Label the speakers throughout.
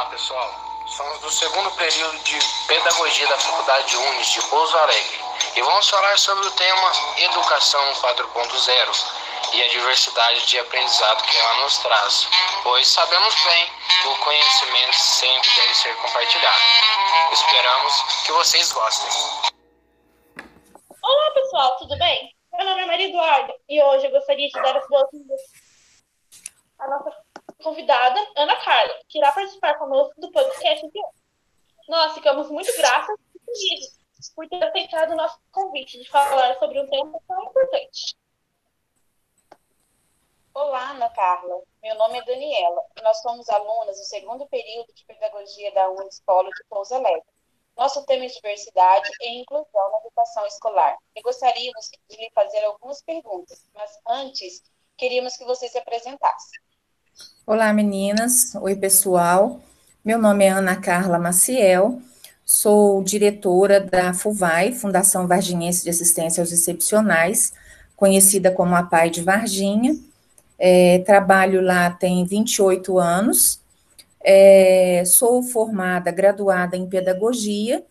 Speaker 1: Olá, pessoal. Somos do segundo período de Pedagogia da Faculdade Unis de Pouso Alegre e vamos falar sobre o tema Educação 4.0 e a diversidade de aprendizado que ela nos traz, pois sabemos bem que o conhecimento sempre deve ser compartilhado. Esperamos que vocês gostem.
Speaker 2: Olá, pessoal, tudo bem? Meu nome é Maria Eduarda e hoje eu gostaria de dar as boas-vindas à nossa convidada, Ana Carla, que irá participar conosco do podcast de hoje. Nós ficamos muito felizes por ter aceitado o nosso convite de falar sobre um tema tão importante.
Speaker 3: Olá, Ana Carla. Meu nome é Daniela e nós somos alunas do segundo período de Pedagogia da Unispolo de Pouso Alegre. Nosso tema é diversidade e inclusão na educação escolar. E gostaríamos de lhe fazer algumas perguntas, mas antes, queríamos que você se apresentasse.
Speaker 4: Olá, meninas. Oi, pessoal. Meu nome é Ana Carla Maciel, sou diretora da FUVAI, Fundação Varginhense de Assistência aos Excepcionais, conhecida como a PAI de Varginha. É, trabalho lá tem 28 anos. É, sou formada, graduada em pedagogia,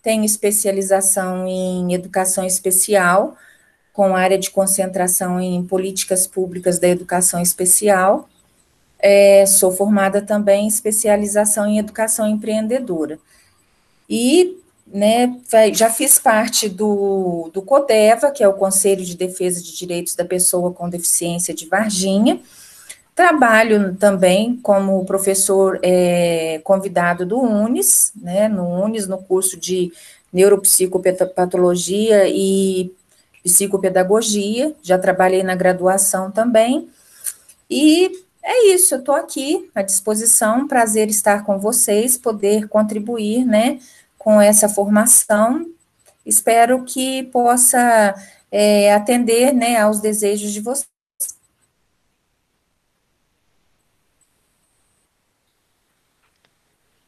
Speaker 4: tenho especialização em educação especial, com área de concentração em políticas públicas da educação especial é, sou formada também em especialização em educação empreendedora. E né, já fiz parte do, do CODEVA, que é o Conselho de Defesa de Direitos da Pessoa com Deficiência de Varginha. Trabalho também como professor é, convidado do UNES, né, no UNES, no curso de Neuropsicopatologia e Psicopedagogia, já trabalhei na graduação também, e é isso, eu estou aqui à disposição, prazer estar com vocês, poder contribuir, né, com essa formação. Espero que possa é, atender, né, aos desejos de vocês.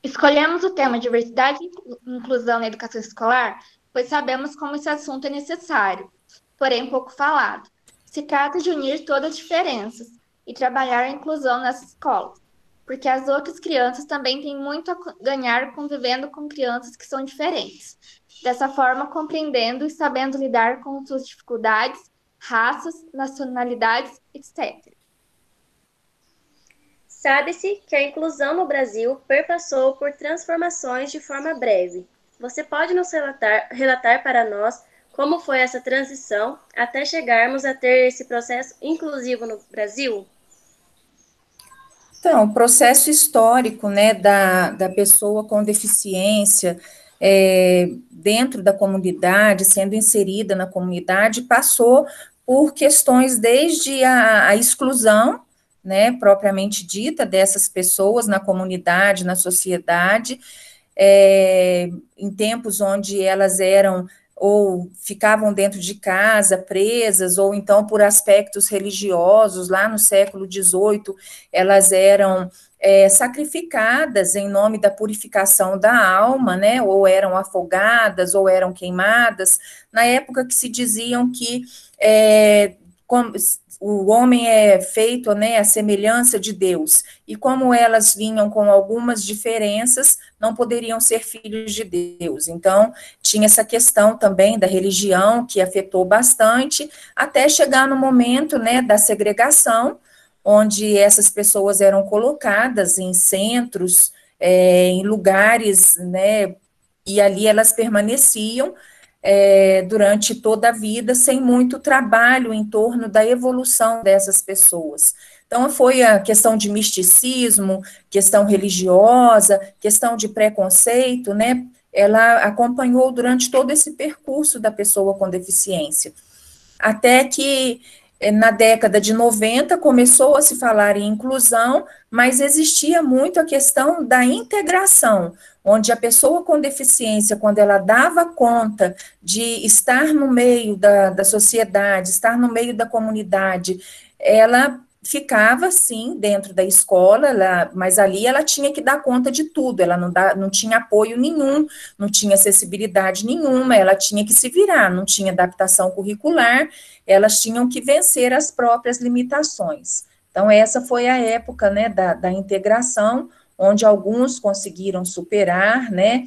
Speaker 2: Escolhemos o tema diversidade e inclusão na educação escolar, pois sabemos como esse assunto é necessário, porém pouco falado. Se trata de unir todas as diferenças, e trabalhar a inclusão nessas escolas, porque as outras crianças também têm muito a ganhar convivendo com crianças que são diferentes. Dessa forma, compreendendo e sabendo lidar com suas dificuldades, raças, nacionalidades, etc.
Speaker 5: Sabe-se que a inclusão no Brasil perpassou por transformações de forma breve. Você pode nos relatar, relatar para nós como foi essa transição até chegarmos a ter esse processo inclusivo no Brasil?
Speaker 4: Então, o processo histórico, né, da, da pessoa com deficiência é, dentro da comunidade, sendo inserida na comunidade, passou por questões desde a, a exclusão, né, propriamente dita, dessas pessoas na comunidade, na sociedade, é, em tempos onde elas eram ou ficavam dentro de casa, presas, ou então por aspectos religiosos, lá no século XVIII, elas eram é, sacrificadas em nome da purificação da alma, né, ou eram afogadas, ou eram queimadas, na época que se diziam que é, como, o homem é feito, né, a semelhança de Deus, e como elas vinham com algumas diferenças, não poderiam ser filhos de Deus. Então, tinha essa questão também da religião que afetou bastante, até chegar no momento, né, da segregação, onde essas pessoas eram colocadas em centros, é, em lugares, né, e ali elas permaneciam, é, durante toda a vida, sem muito trabalho em torno da evolução dessas pessoas. Então, foi a questão de misticismo, questão religiosa, questão de preconceito, né? Ela acompanhou durante todo esse percurso da pessoa com deficiência. Até que é, na década de 90 começou a se falar em inclusão, mas existia muito a questão da integração, onde a pessoa com deficiência, quando ela dava conta de estar no meio da, da sociedade, estar no meio da comunidade, ela ficava sim dentro da escola, ela, mas ali ela tinha que dar conta de tudo, ela não, dá, não tinha apoio nenhum, não tinha acessibilidade nenhuma, ela tinha que se virar, não tinha adaptação curricular, elas tinham que vencer as próprias limitações. Então, essa foi a época né, da, da integração, onde alguns conseguiram superar, né?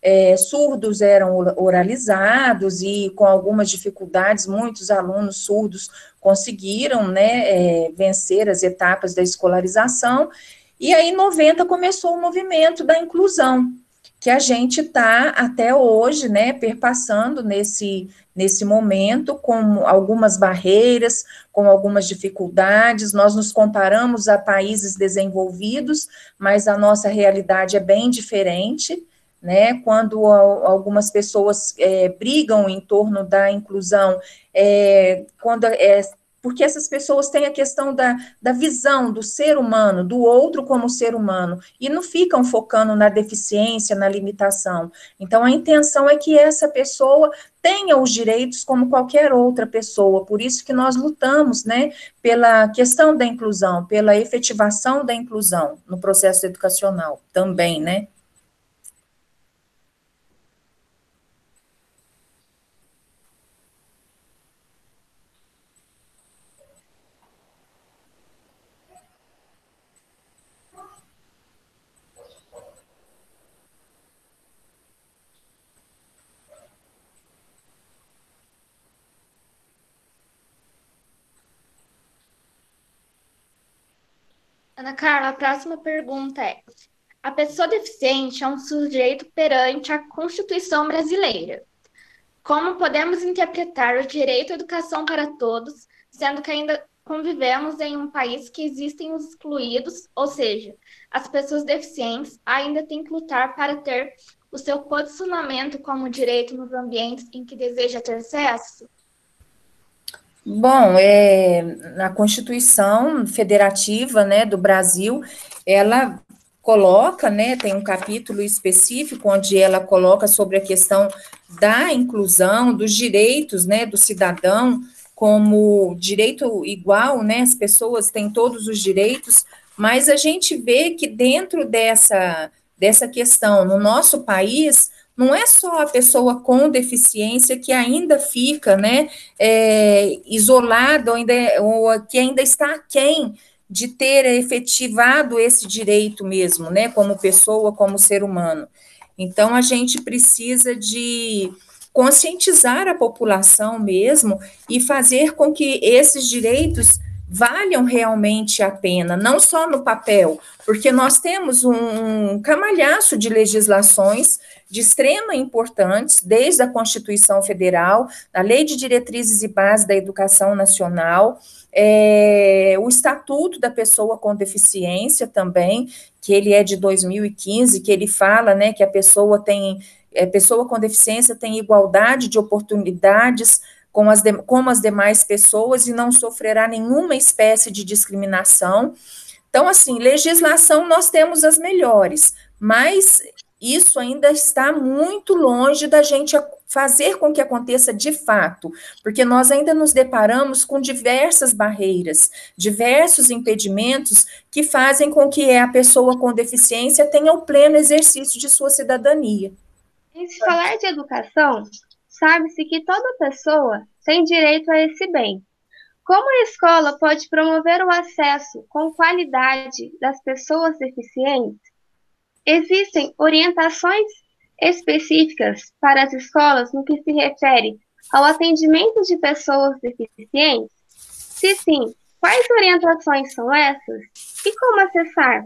Speaker 4: É, surdos eram oralizados e com algumas dificuldades, muitos alunos surdos conseguiram, né, é, vencer as etapas da escolarização, e aí, em 90, começou o movimento da inclusão, que a gente está até hoje, né, perpassando nesse, nesse momento com algumas barreiras, com algumas dificuldades. Nós nos comparamos a países desenvolvidos, mas a nossa realidade é bem diferente. Né, quando algumas pessoas é, brigam em torno da inclusão, é, quando é, porque essas pessoas têm a questão da, da visão do ser humano, do outro como ser humano, e não ficam focando na deficiência, na limitação. Então, a intenção é que essa pessoa tenha os direitos como qualquer outra pessoa, por isso que nós lutamos, né, pela questão da inclusão, pela efetivação da inclusão no processo educacional também, né.
Speaker 2: Ana Carla, a próxima pergunta é: a pessoa deficiente é um sujeito perante a Constituição brasileira. Como podemos interpretar o direito à educação para todos, sendo que ainda convivemos em um país que existem os excluídos, ou seja, as pessoas deficientes ainda têm que lutar para ter o seu posicionamento como direito nos ambientes em que deseja ter acesso?
Speaker 4: Bom, é, a Constituição Federativa né, do Brasil, ela coloca, né, tem um capítulo específico onde ela coloca sobre a questão da inclusão, dos direitos, né, do cidadão como direito igual, né, as pessoas têm todos os direitos, mas a gente vê que dentro dessa, dessa questão, no nosso país, não é só a pessoa com deficiência que ainda fica, né, é, isolada ou, ainda, ou que ainda está aquém de ter efetivado esse direito mesmo, né, como pessoa, como ser humano. Então, a gente precisa de conscientizar a população mesmo e fazer com que esses direitos valham realmente a pena, não só no papel, porque nós temos um camalhaço de legislações de extrema importância, desde a Constituição Federal, a Lei de Diretrizes e Bases da Educação Nacional, é, o Estatuto da Pessoa com Deficiência também, que ele é de 2015, que ele fala, né, que a pessoa tem, a pessoa com deficiência tem igualdade de oportunidades com as, de, como as demais pessoas e não sofrerá nenhuma espécie de discriminação. Então, assim, legislação nós temos as melhores, mas isso ainda está muito longe da gente fazer com que aconteça de fato, porque nós ainda nos deparamos com diversas barreiras, diversos impedimentos que fazem com que a pessoa com deficiência tenha o pleno exercício de sua cidadania.
Speaker 5: Em se falar de educação, sabe-se que toda pessoa tem direito a esse bem. Como a escola pode promover o acesso com qualidade das pessoas deficientes? Existem orientações específicas para as escolas no que se refere ao atendimento de pessoas deficientes? Se sim, quais orientações são essas e como acessar?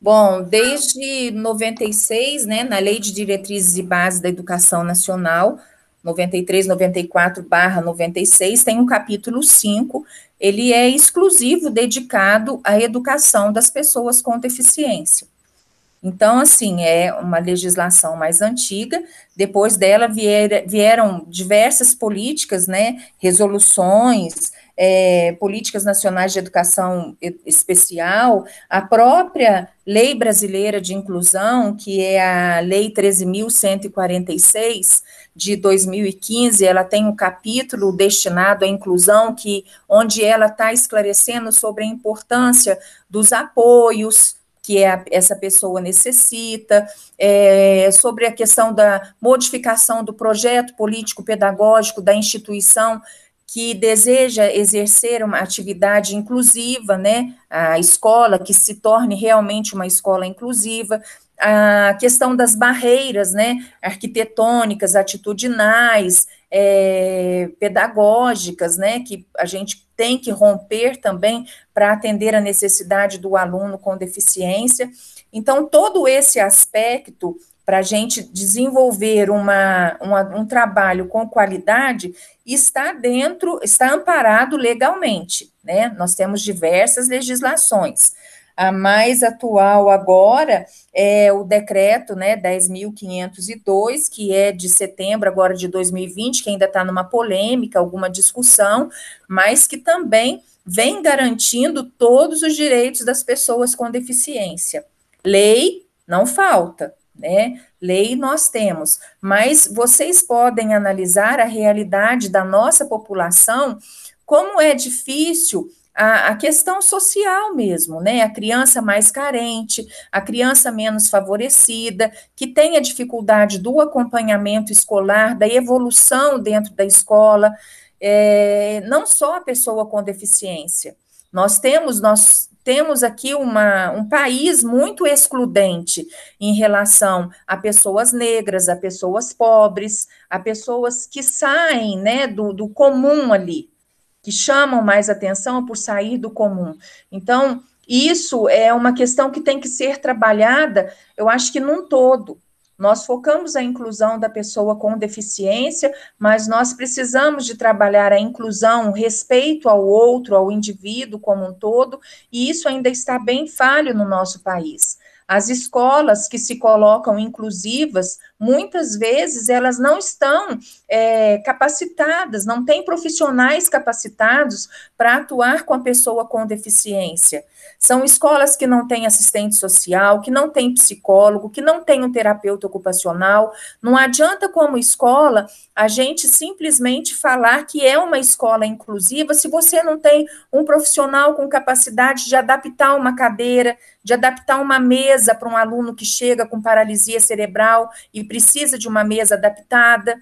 Speaker 4: Bom, desde 96, né, na Lei de Diretrizes e Bases da Educação Nacional, 93, 94 barra 96, tem um capítulo 5, ele é exclusivo dedicado à educação das pessoas com deficiência. Então, assim, é uma legislação mais antiga, depois dela vier, vieram diversas políticas, né, resoluções, é, políticas nacionais de educação especial, a própria Lei Brasileira de Inclusão, que é a Lei 13.146 de 2015, ela tem um capítulo destinado à inclusão, que onde ela está esclarecendo sobre a importância dos apoios, que é, essa pessoa necessita, é, sobre a questão da modificação do projeto político-pedagógico da instituição que deseja exercer uma atividade inclusiva, né, a escola que se torne realmente uma escola inclusiva, a questão das barreiras, né, arquitetônicas, atitudinais, é, pedagógicas, né, que a gente tem que romper também para atender a necessidade do aluno com deficiência. Então, todo esse aspecto para a gente desenvolver uma, uma, um trabalho com qualidade está dentro, está amparado legalmente, né? Nós temos diversas legislações. A mais atual agora é o decreto, né, 10.502, que é de setembro agora de 2020, que ainda está numa polêmica, alguma discussão, mas que também vem garantindo todos os direitos das pessoas com deficiência. Lei não falta, né? Lei nós temos, mas vocês podem analisar a realidade da nossa população, como é difícil a, a, questão social mesmo, né? A criança mais carente, a criança menos favorecida, que tem a dificuldade do acompanhamento escolar, da evolução dentro da escola, é, não só a pessoa com deficiência. Nós temos, nós temos aqui uma, um país muito excludente em relação a pessoas negras, a pessoas pobres, a pessoas que saem né, do, do comum ali, que chamam mais atenção por sair do comum. Então, isso é uma questão que tem que ser trabalhada, eu acho que num todo. Nós focamos a inclusão da pessoa com deficiência, mas nós precisamos de trabalhar a inclusão, o respeito ao outro, ao indivíduo como um todo, e isso ainda está bem falho no nosso país. As escolas que se colocam inclusivas, muitas vezes elas não estão é, capacitadas, não têm profissionais capacitados para atuar com a pessoa com deficiência. São escolas que não têm assistente social, que não têm psicólogo, que não têm um terapeuta ocupacional. Não adianta, como escola, a gente simplesmente falar que é uma escola inclusiva se você não tem um profissional com capacidade de adaptar uma cadeira, de adaptar uma mesa para um aluno que chega com paralisia cerebral e precisa de uma mesa adaptada.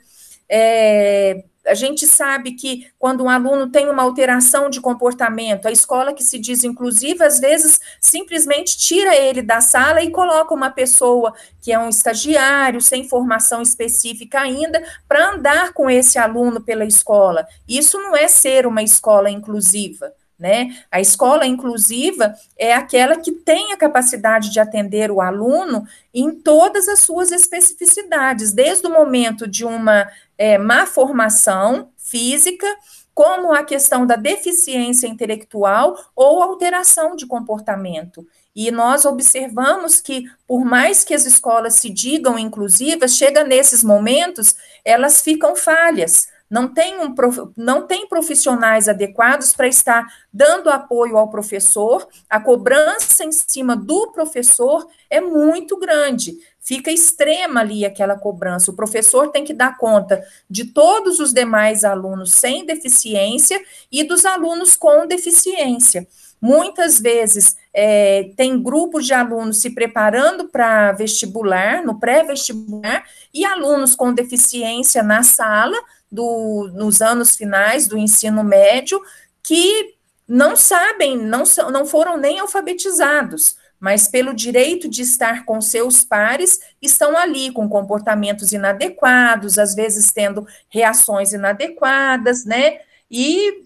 Speaker 4: É, a gente sabe que quando um aluno tem uma alteração de comportamento, a escola que se diz inclusiva, às vezes, simplesmente tira ele da sala e coloca uma pessoa que é um estagiário, sem formação específica ainda, para andar com esse aluno pela escola. Isso não é ser uma escola inclusiva. Né? A escola inclusiva é aquela que tem a capacidade de atender o aluno em todas as suas especificidades, desde o momento de uma é, má formação física, como a questão da deficiência intelectual ou alteração de comportamento. E nós observamos que, por mais que as escolas se digam inclusivas, chega nesses momentos, elas ficam falhas não tem, um, não tem profissionais adequados para estar dando apoio ao professor, a cobrança em cima do professor é muito grande, fica extrema ali aquela cobrança. O professor tem que dar conta de todos os demais alunos sem deficiência e dos alunos com deficiência. Muitas vezes é, tem grupos de alunos se preparando para vestibular, no pré-vestibular, e alunos com deficiência na sala, do, nos anos finais do ensino médio que não sabem, não, não foram nem alfabetizados, mas pelo direito de estar com seus pares, estão ali com comportamentos inadequados, às vezes tendo reações inadequadas, né? E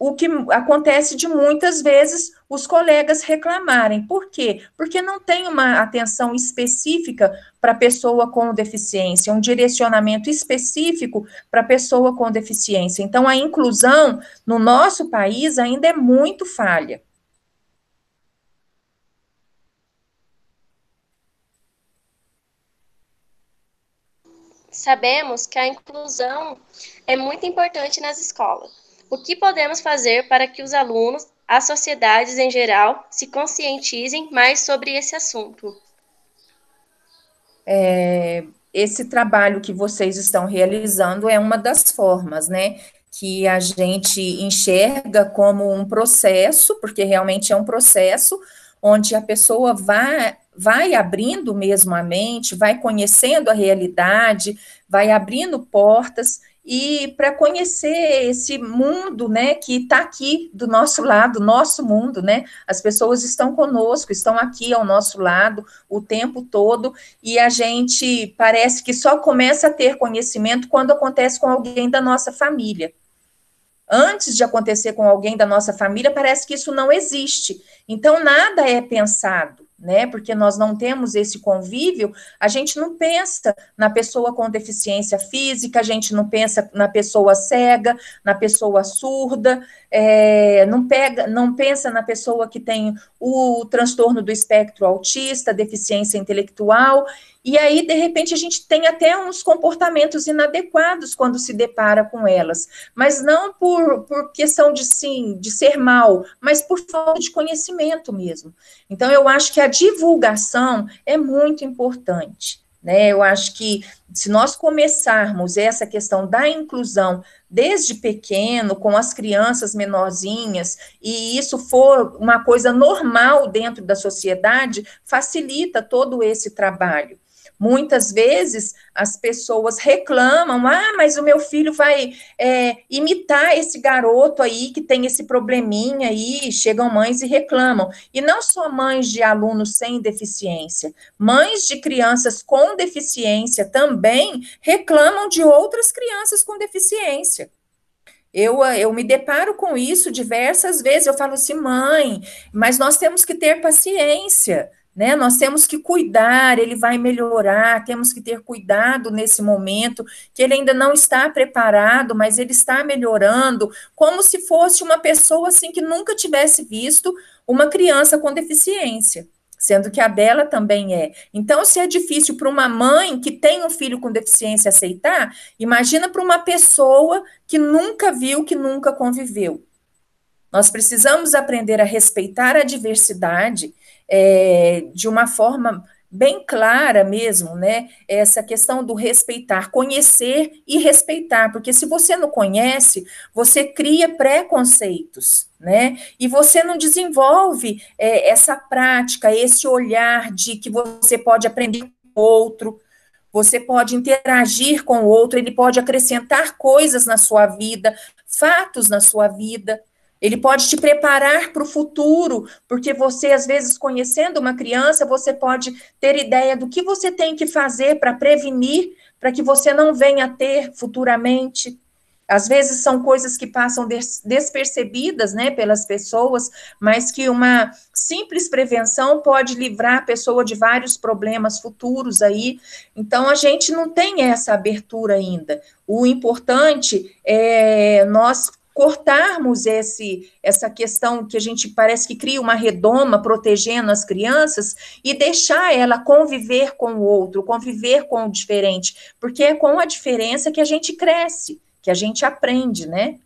Speaker 4: o que acontece de muitas vezes os colegas reclamarem. Por quê? Porque não tem uma atenção específica para a pessoa com deficiência, um direcionamento específico para a pessoa com deficiência. Então, a inclusão no nosso país ainda é muito falha.
Speaker 5: Sabemos que a inclusão é muito importante nas escolas o que podemos fazer para que os alunos, as sociedades em geral, se conscientizem mais sobre esse assunto?
Speaker 4: É, esse trabalho que vocês estão realizando é uma das formas, né? Que a gente enxerga como um processo, porque realmente é um processo onde a pessoa vai, vai abrindo mesmo a mente, vai conhecendo a realidade, vai abrindo portas e para conhecer esse mundo, né, que está aqui do nosso lado, nosso mundo, né? As pessoas estão conosco, estão aqui ao nosso lado o tempo todo e a gente parece que só começa a ter conhecimento quando acontece com alguém da nossa família antes de acontecer com alguém da nossa família, parece que isso não existe. Então, nada é pensado né? Porque nós não temos esse convívio, a gente não pensa na pessoa com deficiência física, a gente não pensa na pessoa cega, na pessoa surda, é, não pega, não pensa na pessoa que tem o transtorno do espectro autista, deficiência intelectual, e aí, de repente, a gente tem até uns comportamentos inadequados quando se depara com elas, mas não por, por questão de sim, de ser mal, mas por falta de conhecimento mesmo. Então, eu acho que a divulgação é muito importante. Né? Eu acho que se nós começarmos essa questão da inclusão desde pequeno, com as crianças menorzinhas, e isso for uma coisa normal dentro da sociedade, facilita todo esse trabalho. Muitas vezes as pessoas reclamam: ah, mas o meu filho vai é, imitar esse garoto aí que tem esse probleminha aí. Chegam mães e reclamam. E não só mães de alunos sem deficiência, mães de crianças com deficiência também reclamam de outras crianças com deficiência. Eu, eu me deparo com isso diversas vezes. Eu falo assim, mãe, mas nós temos que ter paciência né? Nós temos que cuidar, ele vai melhorar, temos que ter cuidado nesse momento, que ele ainda não está preparado, mas ele está melhorando, como se fosse uma pessoa assim que nunca tivesse visto uma criança com deficiência. Sendo que a dela também é. Então, se é difícil para uma mãe que tem um filho com deficiência aceitar, imagina para uma pessoa que nunca viu, que nunca conviveu. Nós precisamos aprender a respeitar a diversidade é, de uma forma bem clara mesmo, né? Essa questão do respeitar, conhecer e respeitar, porque se você não conhece, você cria preconceitos, né? E você não desenvolve é, essa prática, esse olhar de que você pode aprender com outro, você pode interagir com o outro, ele pode acrescentar coisas na sua vida, fatos na sua vida, ele pode te preparar para o futuro, porque você, às vezes, conhecendo uma criança, você pode ter ideia do que você tem que fazer para prevenir, para que você não venha a ter futuramente. Às vezes são coisas que passam des despercebidas, né, pelas pessoas, mas que uma simples prevenção pode livrar a pessoa de vários problemas futuros aí. Então a gente não tem essa abertura ainda. O importante é nós cortarmos esse essa questão que a gente parece que cria uma redoma protegendo as crianças e deixar ela conviver com o outro, conviver com o diferente, porque é com a diferença que a gente cresce, que a gente aprende, né?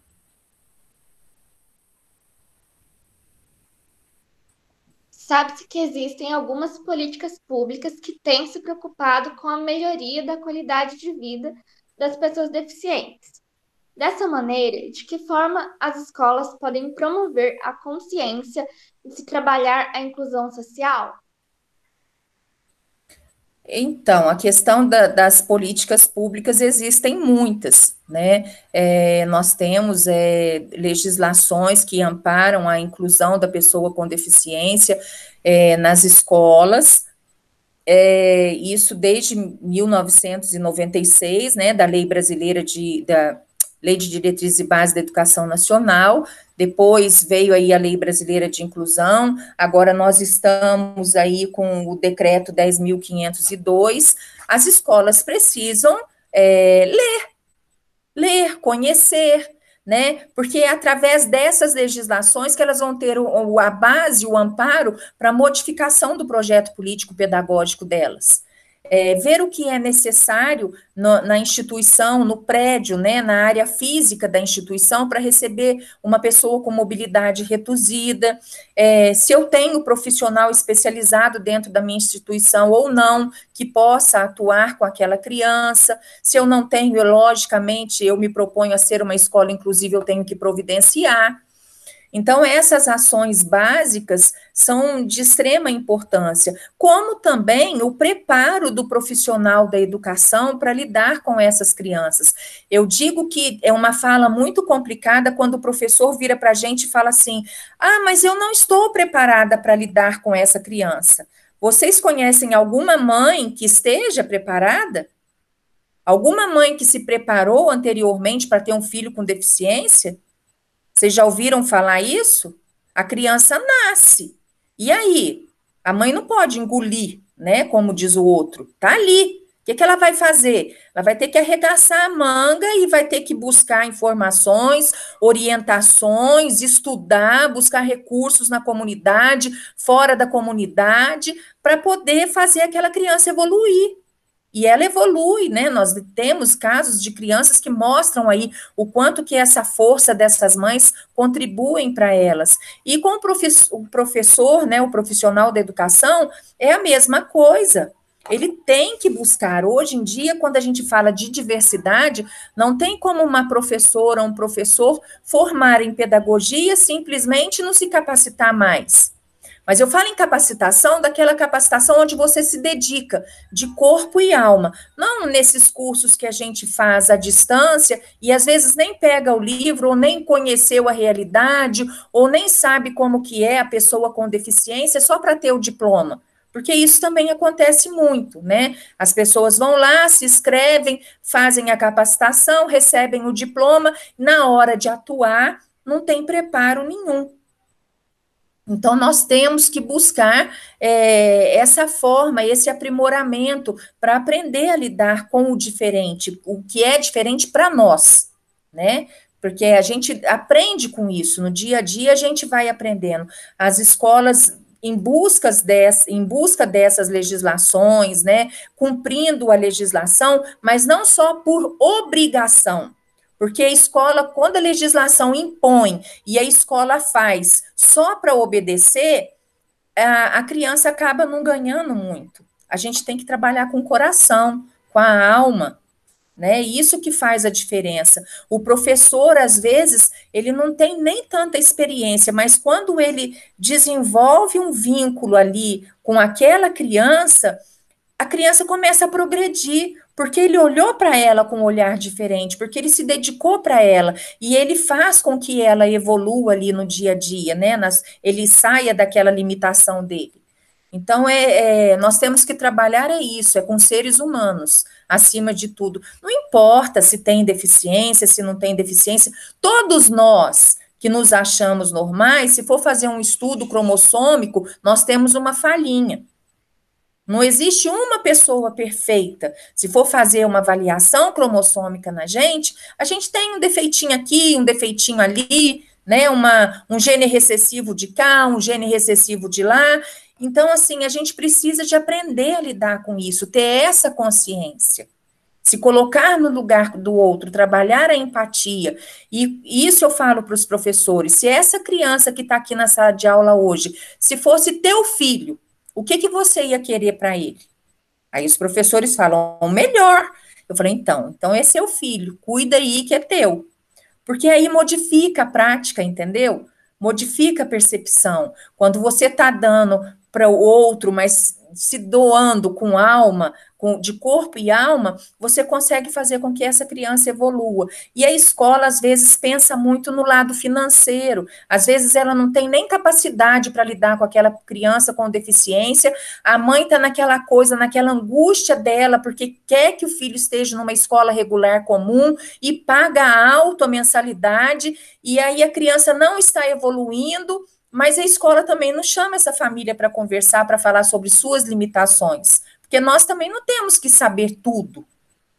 Speaker 2: Sabe-se que existem algumas políticas públicas que têm se preocupado com a melhoria da qualidade de vida das pessoas deficientes. Dessa maneira, de que forma as escolas podem promover a consciência de se trabalhar a inclusão social?
Speaker 4: Então, a questão da, das políticas públicas existem muitas, né? É, nós temos é, legislações que amparam a inclusão da pessoa com deficiência é, nas escolas, é, isso desde 1996, né, da Lei Brasileira de, da, Lei de Diretrizes e Bases da Educação Nacional, depois veio aí a Lei Brasileira de Inclusão, agora nós estamos aí com o Decreto 10.502, as escolas precisam é, ler, ler, conhecer, né? Porque é através dessas legislações que elas vão ter o, a base, o amparo para a modificação do projeto político pedagógico delas é, ver o que é necessário no, na instituição, no prédio, né, na área física da instituição, para receber uma pessoa com mobilidade reduzida, é, se eu tenho profissional especializado dentro da minha instituição ou não, que possa atuar com aquela criança, se eu não tenho, logicamente, eu me proponho a ser uma escola inclusive, eu tenho que providenciar. Então, essas ações básicas são de extrema importância, como também o preparo do profissional da educação para lidar com essas crianças. Eu digo que é uma fala muito complicada quando o professor vira para a gente e fala assim: ah, mas eu não estou preparada para lidar com essa criança. Vocês conhecem alguma mãe que esteja preparada? Alguma mãe que se preparou anteriormente para ter um filho com deficiência? Vocês já ouviram falar isso? A criança nasce. E aí? A mãe não pode engolir, né? Como diz o outro. Tá ali. O que, que ela vai fazer? Ela vai ter que arregaçar a manga e vai ter que buscar informações, orientações, estudar, buscar recursos na comunidade, fora da comunidade, para poder fazer aquela criança evoluir. E ela evolui, né? Nós temos casos de crianças que mostram aí o quanto que essa força dessas mães contribuem para elas. E com o, professor, o professor, né, o profissional da educação, é a mesma coisa. Ele tem que buscar. Hoje em dia, quando a gente fala de diversidade, não tem como uma professora ou um professor formar em pedagogia simplesmente não se capacitar mais. Mas eu falo em capacitação daquela capacitação onde você se dedica de corpo e alma, não nesses cursos que a gente faz à distância e às vezes nem pega o livro ou nem conheceu a realidade ou nem sabe como que é a pessoa com deficiência só para ter o diploma. Porque isso também acontece muito, né? As pessoas vão lá, se inscrevem, fazem a capacitação, recebem o diploma, na hora de atuar, não tem preparo nenhum. Então, nós temos que buscar é, essa forma, esse aprimoramento para aprender a lidar com o diferente, o que é diferente para nós, né? Porque a gente aprende com isso, no dia a dia a gente vai aprendendo. As escolas em, buscas dessa, em busca dessas legislações, né, cumprindo a legislação, mas não só por obrigação, porque a escola, quando a legislação impõe e a escola faz só para obedecer, a, a criança acaba não ganhando muito. A gente tem que trabalhar com o coração, com a alma, né? Isso que faz a diferença. O professor, às vezes, ele não tem nem tanta experiência, mas quando ele desenvolve um vínculo ali com aquela criança, a criança começa a progredir, porque ele olhou para ela com um olhar diferente, porque ele se dedicou para ela e ele faz com que ela evolua ali no dia a dia, né? Nas, ele saia daquela limitação dele. Então, é, é, nós temos que trabalhar é isso, é com seres humanos, acima de tudo. Não importa se tem deficiência, se não tem deficiência, todos nós que nos achamos normais, se for fazer um estudo cromossômico, nós temos uma falhinha. Não existe uma pessoa perfeita. Se for fazer uma avaliação cromossômica na gente, a gente tem um defeitinho aqui, um defeitinho ali, né? Uma, um gene recessivo de cá, um gene recessivo de lá. Então, assim, a gente precisa de aprender a lidar com isso, ter essa consciência. Se colocar no lugar do outro, trabalhar a empatia. E isso eu falo para os professores. Se essa criança que está aqui na sala de aula hoje, se fosse teu filho, o que, que você ia querer para ele? Aí os professores falam, o melhor. Eu falei, então, então esse é o filho, cuida aí que é teu. Porque aí modifica a prática, entendeu? Modifica a percepção. Quando você está dando para o outro, mas se doando com alma, com, de corpo e alma, você consegue fazer com que essa criança evolua. E a escola, às vezes, pensa muito no lado financeiro, às vezes ela não tem nem capacidade para lidar com aquela criança com deficiência, a mãe está naquela coisa, naquela angústia dela, porque quer que o filho esteja numa escola regular comum e paga alto a mensalidade, e aí a criança não está evoluindo mas a escola também não chama essa família para conversar, para falar sobre suas limitações, porque nós também não temos que saber tudo.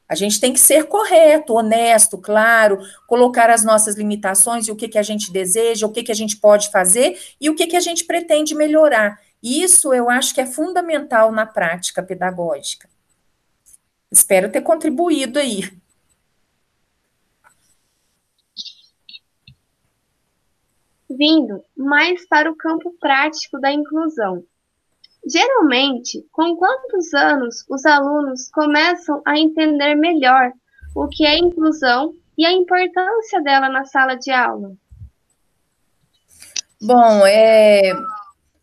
Speaker 4: A gente tem que ser correto, honesto, claro, colocar as nossas limitações e o que, que a gente deseja, o que, que a gente pode fazer e o que, que a gente pretende melhorar. Isso eu acho que é fundamental na prática pedagógica. Espero ter contribuído aí.
Speaker 6: vindo mais para o campo prático da inclusão. Geralmente, com quantos anos os alunos começam a entender melhor o que é inclusão e a importância dela na sala de aula?
Speaker 4: Bom, é,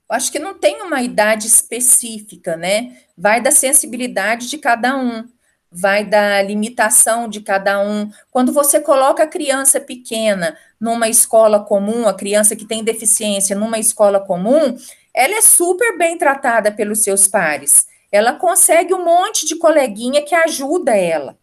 Speaker 4: acho que não tem uma idade específica, né? Vai da sensibilidade de cada um, vai da limitação de cada um. Quando você coloca a criança pequena numa escola comum, a criança que tem deficiência numa escola comum, ela é super bem tratada pelos seus pares. Ela consegue um monte de coleguinha que ajuda ela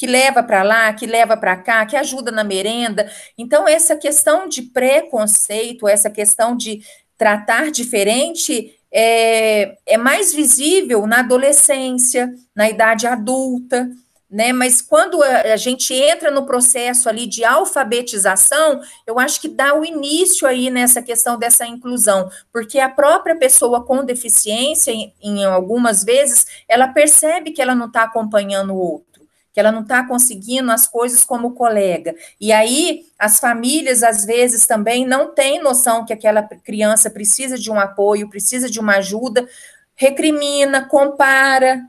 Speaker 4: que leva para lá, que leva para cá, que ajuda na merenda. Então, essa questão de preconceito, essa questão de tratar diferente é, é mais visível na adolescência, na idade adulta, né? Mas quando a, gente entra no processo ali de alfabetização, eu acho que dá o início aí nessa questão dessa inclusão, porque a própria pessoa com deficiência, em, em algumas vezes, ela percebe que ela não está acompanhando o outro que ela não está conseguindo as coisas como colega. E aí, as famílias, às vezes, também não têm noção que aquela criança precisa de um apoio, precisa de uma ajuda, recrimina, compara.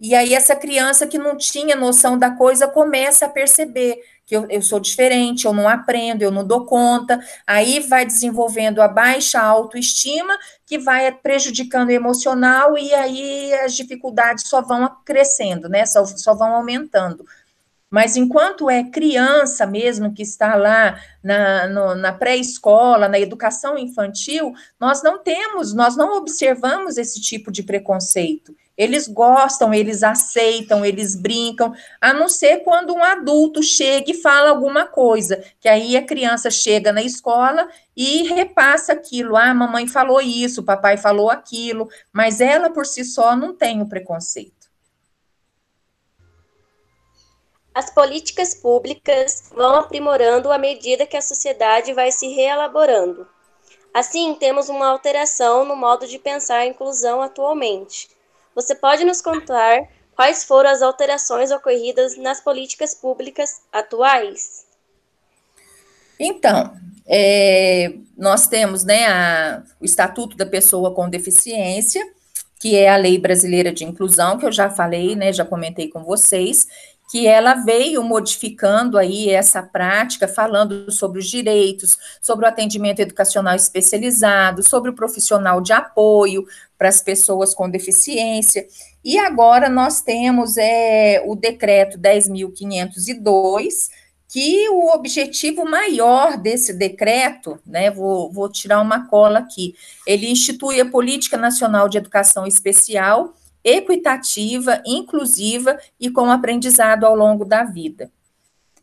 Speaker 4: E aí, essa criança que não tinha noção da coisa começa a perceber que eu, eu sou diferente, eu não aprendo, eu não dou conta, aí vai desenvolvendo a baixa autoestima, que vai prejudicando o emocional, e aí as dificuldades só vão crescendo, né? Só, só vão aumentando. Mas enquanto é criança mesmo que está lá na, na pré-escola, na educação infantil, nós não temos, nós não observamos esse tipo de preconceito. Eles gostam, eles aceitam, eles brincam, a não ser quando um adulto chega e fala alguma coisa, que aí a criança chega na escola e repassa aquilo. Ah, mamãe falou isso, papai falou aquilo, mas ela por si só não tem o preconceito.
Speaker 5: As políticas públicas vão aprimorando à medida que a sociedade vai se reelaborando. Assim, temos uma alteração no modo de pensar a inclusão atualmente você pode nos contar quais foram as alterações ocorridas nas políticas públicas atuais?
Speaker 4: Então, é, nós temos né, a, o Estatuto da Pessoa com Deficiência, que é a Lei Brasileira de Inclusão, que eu já falei, né, já comentei com vocês, que ela veio modificando aí essa prática, falando sobre os direitos, sobre o atendimento educacional especializado, sobre o profissional de apoio para as pessoas com deficiência. E agora nós temos é, o decreto 10.502, que o objetivo maior desse decreto, né, vou, vou tirar uma cola aqui, ele institui a Política Nacional de Educação Especial, equitativa, inclusiva e com aprendizado ao longo da vida.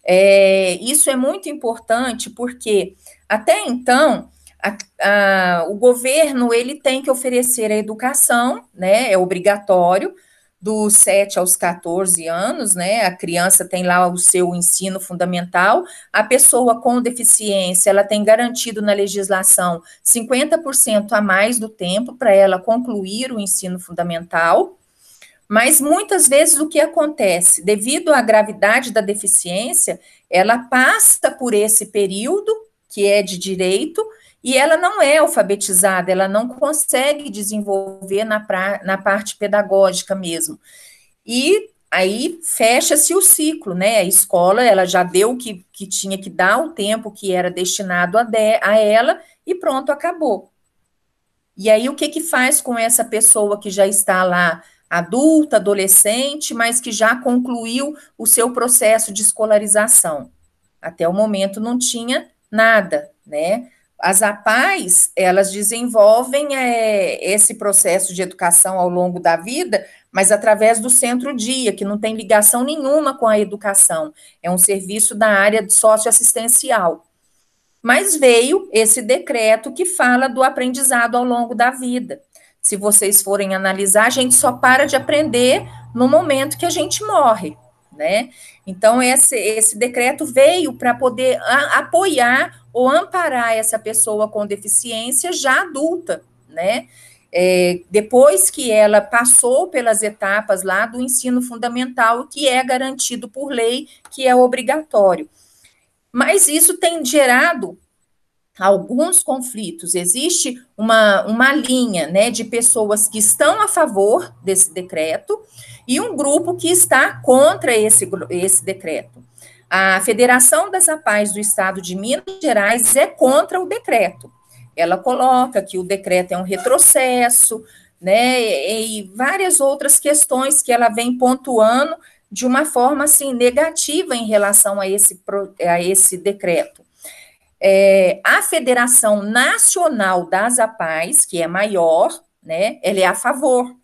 Speaker 4: É, isso é muito importante porque até então a, a, o governo ele tem que oferecer a educação, né? É obrigatório dos 7 aos 14 anos, né? A criança tem lá o seu ensino fundamental. A pessoa com deficiência, ela tem garantido na legislação 50% a mais do tempo para ela concluir o ensino fundamental. Mas muitas vezes o que acontece, devido à gravidade da deficiência, ela passa por esse período que é de direito e ela não é alfabetizada, ela não consegue desenvolver na, pra, na parte pedagógica mesmo. E aí fecha-se o ciclo, né? A escola ela já deu o que, que tinha que dar, o tempo que era destinado a, de, a ela, e pronto, acabou. E aí o que que faz com essa pessoa que já está lá adulta, adolescente, mas que já concluiu o seu processo de escolarização. Até o momento não tinha nada, né? As APAES, elas desenvolvem é, esse processo de educação ao longo da vida, mas através do centro-dia, que não tem ligação nenhuma com a educação, é um serviço da área socioassistencial. Mas veio esse decreto que fala do aprendizado ao longo da vida se vocês forem analisar, a gente só para de aprender no momento que a gente morre, né? Então, esse, esse decreto veio para poder a, apoiar ou amparar essa pessoa com deficiência já adulta, né? É, depois que ela passou pelas etapas lá do ensino fundamental, que é garantido por lei, que é obrigatório. Mas isso tem gerado alguns conflitos. Existe uma, uma linha né, de pessoas que estão a favor desse decreto e um grupo que está contra esse, esse decreto. A Federação das APAES do Estado de Minas Gerais é contra o decreto. ela coloca que o decreto é um retrocesso, né, e, várias outras questões que ela vem pontuando de uma forma assim negativa em relação a esse, a esse decreto. É, a Federação Nacional das APAES, que é maior, né, ela é a favor.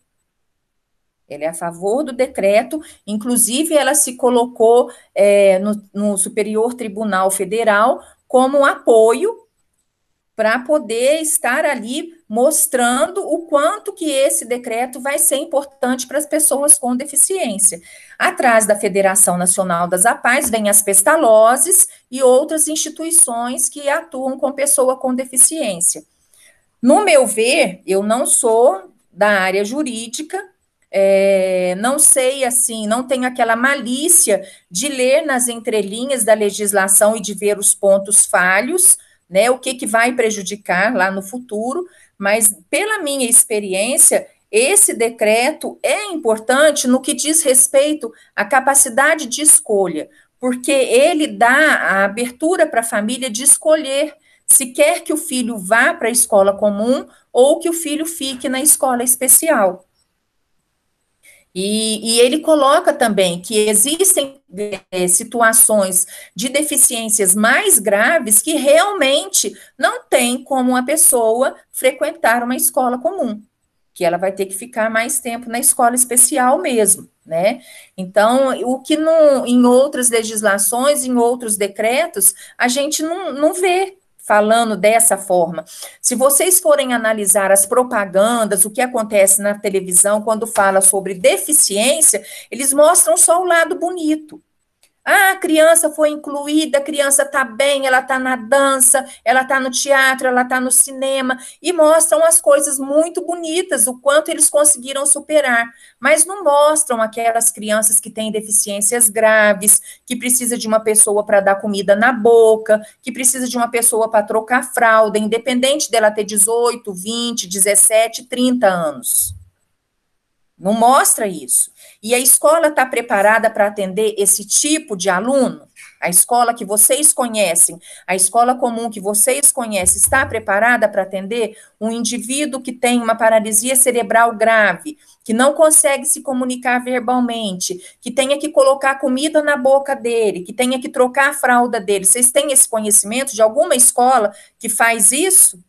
Speaker 4: Ela é a favor do decreto, inclusive ela se colocou é, no, no Superior Tribunal Federal como apoio para poder estar ali mostrando o quanto que esse decreto vai ser importante para as pessoas com deficiência. Atrás da Federação Nacional das APAES vem as pestalozes e outras instituições que atuam com pessoa com deficiência. No meu ver, eu não sou da área jurídica, é, não sei assim, não tenho aquela malícia de ler nas entrelinhas da legislação e de ver os pontos falhos, né? O que, que vai prejudicar lá no futuro, mas pela minha experiência, esse decreto é importante no que diz respeito à capacidade de escolha, porque ele dá a abertura para a família de escolher se quer que o filho vá para a escola comum ou que o filho fique na escola especial. E, e, ele coloca também que existem é, situações de deficiências mais graves que realmente não tem como a pessoa frequentar uma escola comum, que ela vai ter que ficar mais tempo na escola especial mesmo, né? Então, o que não, em outras legislações, em outros decretos, a gente não, não vê falando dessa forma. Se vocês forem analisar as propagandas, o que acontece na televisão quando fala sobre deficiência, eles mostram só o lado bonito. Ah, a criança foi incluída, a criança está bem, ela está na dança, ela está no teatro, ela está no cinema, e mostram as coisas muito bonitas, o quanto eles conseguiram superar, mas não mostram aquelas crianças que têm deficiências graves, que precisa de uma pessoa para dar comida na boca, que precisa de uma pessoa para trocar fralda, independente dela ter 18, 20, 17, 30 anos. Não mostra isso. E a escola está preparada para atender esse tipo de aluno? A escola que vocês conhecem, a escola comum que vocês conhecem, está preparada para atender um indivíduo que tem uma paralisia cerebral grave, que não consegue se comunicar verbalmente, que tenha que colocar comida na boca dele, que tenha que trocar a fralda dele. Vocês têm esse conhecimento de alguma escola que faz isso?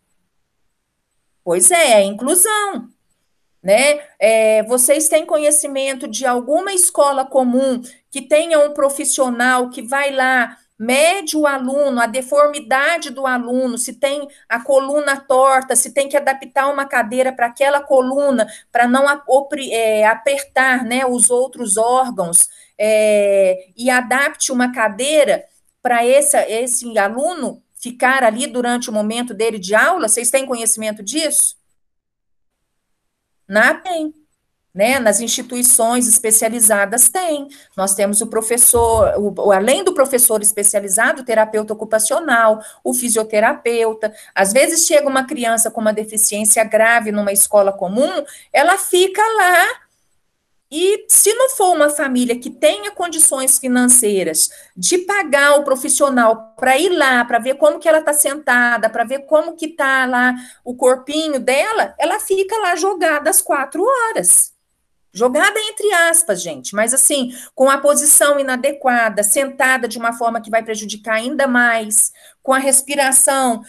Speaker 4: Pois é, é inclusão né? É, vocês têm conhecimento de alguma escola comum que tenha um profissional que vai lá, mede o aluno, a deformidade do aluno, se tem a coluna torta, se tem que adaptar uma cadeira para aquela coluna, para não é, apertar né, os outros órgãos, é, e adapte uma cadeira para esse, esse aluno ficar ali durante o momento dele de aula? Vocês têm conhecimento disso? Na tem, né? Nas instituições especializadas tem. Nós temos o professor, o, além do professor especializado, o terapeuta ocupacional, o fisioterapeuta. Às vezes chega uma criança com uma deficiência grave numa escola comum, ela fica lá e se não for uma família que tenha condições financeiras de pagar o profissional para ir lá, para ver como que ela está sentada, para ver como que está lá o corpinho dela, ela fica lá jogada às quatro horas. Jogada entre aspas, gente, mas assim, com a posição inadequada, sentada de uma forma que vai prejudicar ainda mais, com a respiração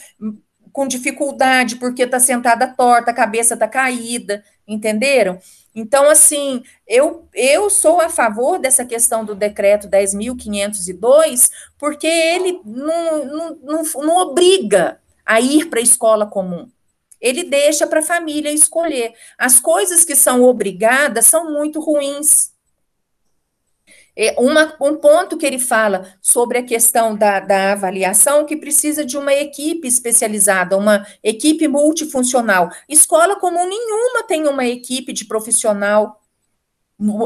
Speaker 4: com dificuldade, porque está sentada torta, a cabeça está caída, entenderam? Então, assim, eu, eu sou a favor dessa questão do decreto 10.502, porque ele não, não, não, não obriga a ir para a escola comum. Ele deixa para a família escolher. As coisas que são obrigadas são muito ruins. É uma, um ponto que ele fala sobre a questão da, da avaliação, que precisa de uma equipe especializada, uma equipe multifuncional. Escola comum nenhuma tem uma equipe de profissional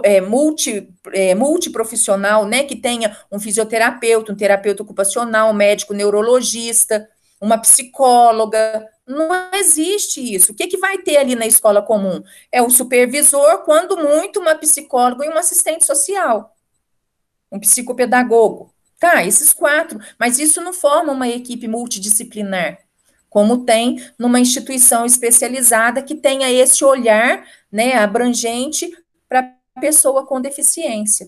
Speaker 4: é, multi, é, multiprofissional, né, que tenha um fisioterapeuta, um terapeuta ocupacional, um médico neurologista, uma psicóloga. Não existe isso. O que, que vai ter ali na escola comum? É o supervisor, quando muito, uma psicóloga e um assistente social um psicopedagogo. Tá, esses quatro, mas isso não forma uma equipe multidisciplinar. como tem numa instituição especializada que tenha esse olhar, né, abrangente para a pessoa com deficiência.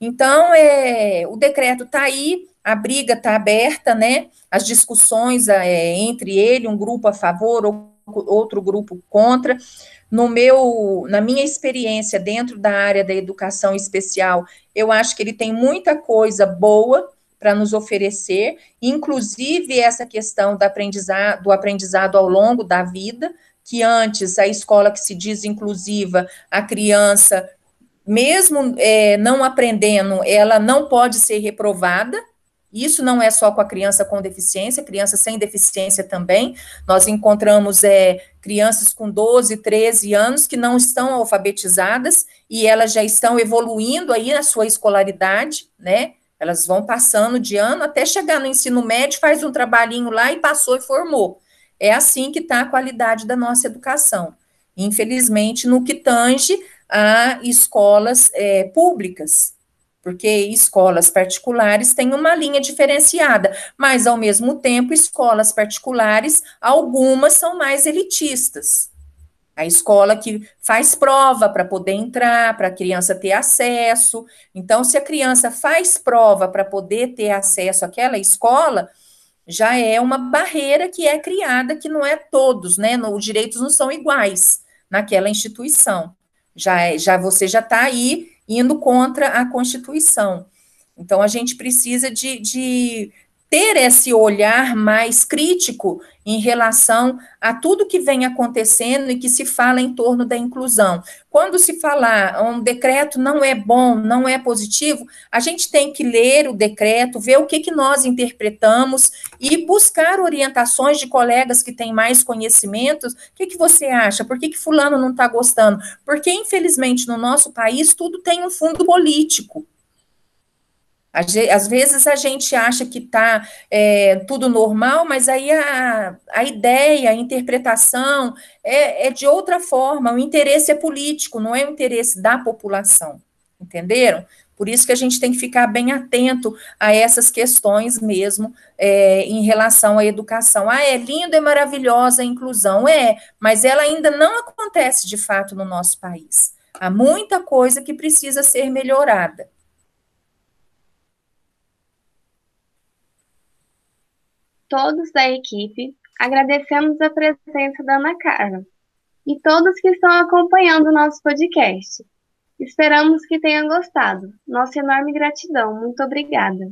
Speaker 4: Então, é, o decreto está aí, a briga está aberta, né, as discussões é, entre ele, um grupo a favor, ou outro grupo contra, no meu, na minha experiência dentro da área da educação especial, eu acho que ele tem muita coisa boa para nos oferecer, inclusive essa questão do aprendizado, do aprendizado ao longo da vida, que antes a escola que se diz inclusiva, a criança, mesmo é, não aprendendo, ela não pode ser reprovada, isso não é só com a criança com deficiência, criança sem deficiência também. Nós encontramos é, crianças com 12, 13 anos que não estão alfabetizadas e elas já estão evoluindo aí na sua escolaridade, né? Elas vão passando de ano até chegar no ensino médio, faz um trabalhinho lá e passou e formou. É assim que está a qualidade da nossa educação. Infelizmente, no que tange a escolas é, públicas, porque escolas particulares têm uma linha diferenciada, mas ao mesmo tempo, escolas particulares, algumas são mais elitistas. A escola que faz prova para poder entrar, para a criança ter acesso. Então, se a criança faz prova para poder ter acesso àquela escola, já é uma barreira que é criada, que não é todos, né? Os direitos não são iguais naquela instituição. Já, é, já você já está aí indo contra a Constituição. Então, a gente precisa de, de ter esse olhar mais crítico em relação a tudo que vem acontecendo e que se fala em torno da inclusão. Quando se falar um decreto não é bom, não é positivo, a gente tem que ler o decreto, ver o que, que nós interpretamos e buscar orientações de colegas que têm mais conhecimentos. O que, que você acha? Por que, que fulano não está gostando? Porque, infelizmente, no nosso país, tudo tem um fundo político. Às vezes a gente acha que está é, tudo normal, mas aí a, a ideia, a interpretação é, é, de outra forma. O interesse é político, não é o interesse da população. Entenderam? Por isso que a gente tem que ficar bem atento a essas questões mesmo é, em relação à educação. Ah, é lindo e maravilhosa a inclusão, é, mas ela ainda não acontece de fato no nosso país. Há muita coisa que precisa ser melhorada.
Speaker 6: Todos da equipe, agradecemos a presença da Ana Carla e todos que estão acompanhando o nosso podcast. Esperamos que tenham gostado. Nossa enorme gratidão. Muito obrigada.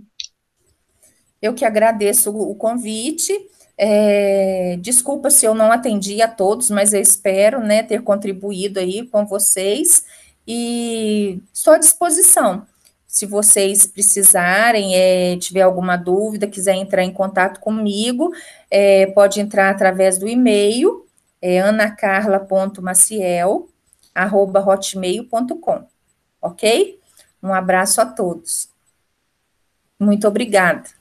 Speaker 4: Eu que agradeço o convite. É, desculpa se eu não atendi a todos, mas eu espero né, ter contribuído aí com vocês e estou à disposição. Se vocês precisarem, é, tiver alguma dúvida, quiser entrar em contato comigo, é, pode entrar através do e-mail, é anacarla.maciel.hotmail.com, ok? Um abraço a todos. Muito obrigada.